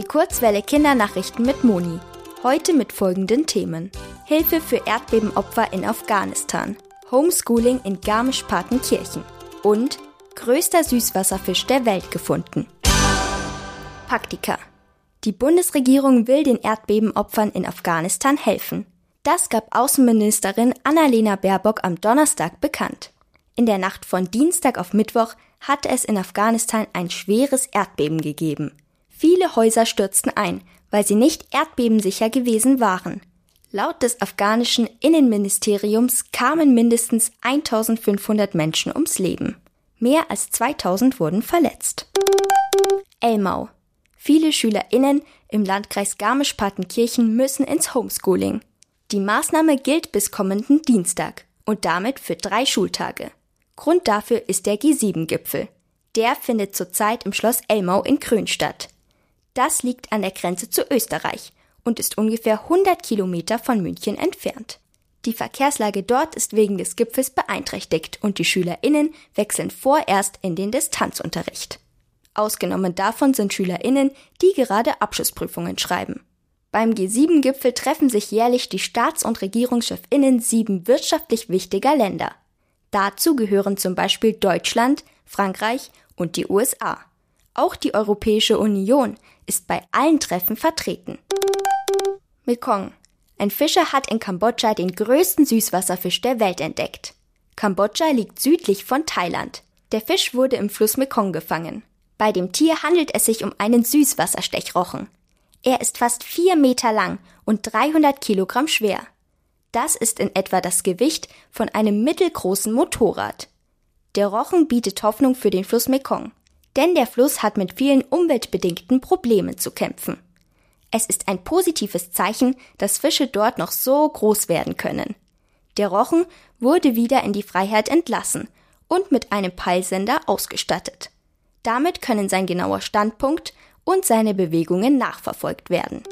Die Kurzwelle Kindernachrichten mit Moni. Heute mit folgenden Themen. Hilfe für Erdbebenopfer in Afghanistan. Homeschooling in Garmisch-Partenkirchen. Und größter Süßwasserfisch der Welt gefunden. Praktika. Die Bundesregierung will den Erdbebenopfern in Afghanistan helfen. Das gab Außenministerin Annalena Baerbock am Donnerstag bekannt. In der Nacht von Dienstag auf Mittwoch hatte es in Afghanistan ein schweres Erdbeben gegeben. Viele Häuser stürzten ein, weil sie nicht erdbebensicher gewesen waren. Laut des afghanischen Innenministeriums kamen mindestens 1500 Menschen ums Leben. Mehr als 2000 wurden verletzt. Elmau. Viele SchülerInnen im Landkreis Garmisch-Partenkirchen müssen ins Homeschooling. Die Maßnahme gilt bis kommenden Dienstag und damit für drei Schultage. Grund dafür ist der G7-Gipfel. Der findet zurzeit im Schloss Elmau in Krön statt. Das liegt an der Grenze zu Österreich und ist ungefähr 100 Kilometer von München entfernt. Die Verkehrslage dort ist wegen des Gipfels beeinträchtigt und die SchülerInnen wechseln vorerst in den Distanzunterricht. Ausgenommen davon sind SchülerInnen, die gerade Abschlussprüfungen schreiben. Beim G7-Gipfel treffen sich jährlich die Staats- und Regierungschefinnen sieben wirtschaftlich wichtiger Länder. Dazu gehören zum Beispiel Deutschland, Frankreich und die USA. Auch die Europäische Union ist bei allen Treffen vertreten. Mekong. Ein Fischer hat in Kambodscha den größten Süßwasserfisch der Welt entdeckt. Kambodscha liegt südlich von Thailand. Der Fisch wurde im Fluss Mekong gefangen. Bei dem Tier handelt es sich um einen Süßwasserstechrochen. Er ist fast vier Meter lang und 300 Kilogramm schwer. Das ist in etwa das Gewicht von einem mittelgroßen Motorrad. Der Rochen bietet Hoffnung für den Fluss Mekong denn der Fluss hat mit vielen umweltbedingten Problemen zu kämpfen. Es ist ein positives Zeichen, dass Fische dort noch so groß werden können. Der Rochen wurde wieder in die Freiheit entlassen und mit einem Peilsender ausgestattet. Damit können sein genauer Standpunkt und seine Bewegungen nachverfolgt werden.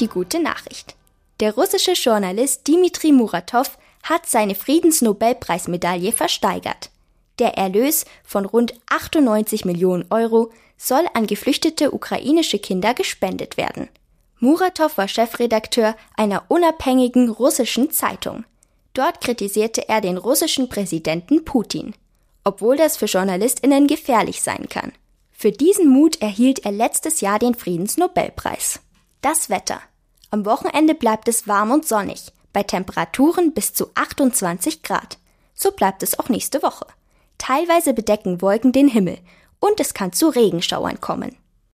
Die gute Nachricht. Der russische Journalist Dmitri Muratov hat seine Friedensnobelpreismedaille versteigert. Der Erlös von rund 98 Millionen Euro soll an geflüchtete ukrainische Kinder gespendet werden. Muratov war Chefredakteur einer unabhängigen russischen Zeitung. Dort kritisierte er den russischen Präsidenten Putin, obwohl das für Journalistinnen gefährlich sein kann. Für diesen Mut erhielt er letztes Jahr den Friedensnobelpreis. Das Wetter. Am Wochenende bleibt es warm und sonnig bei Temperaturen bis zu 28 Grad. So bleibt es auch nächste Woche. Teilweise bedecken Wolken den Himmel und es kann zu Regenschauern kommen.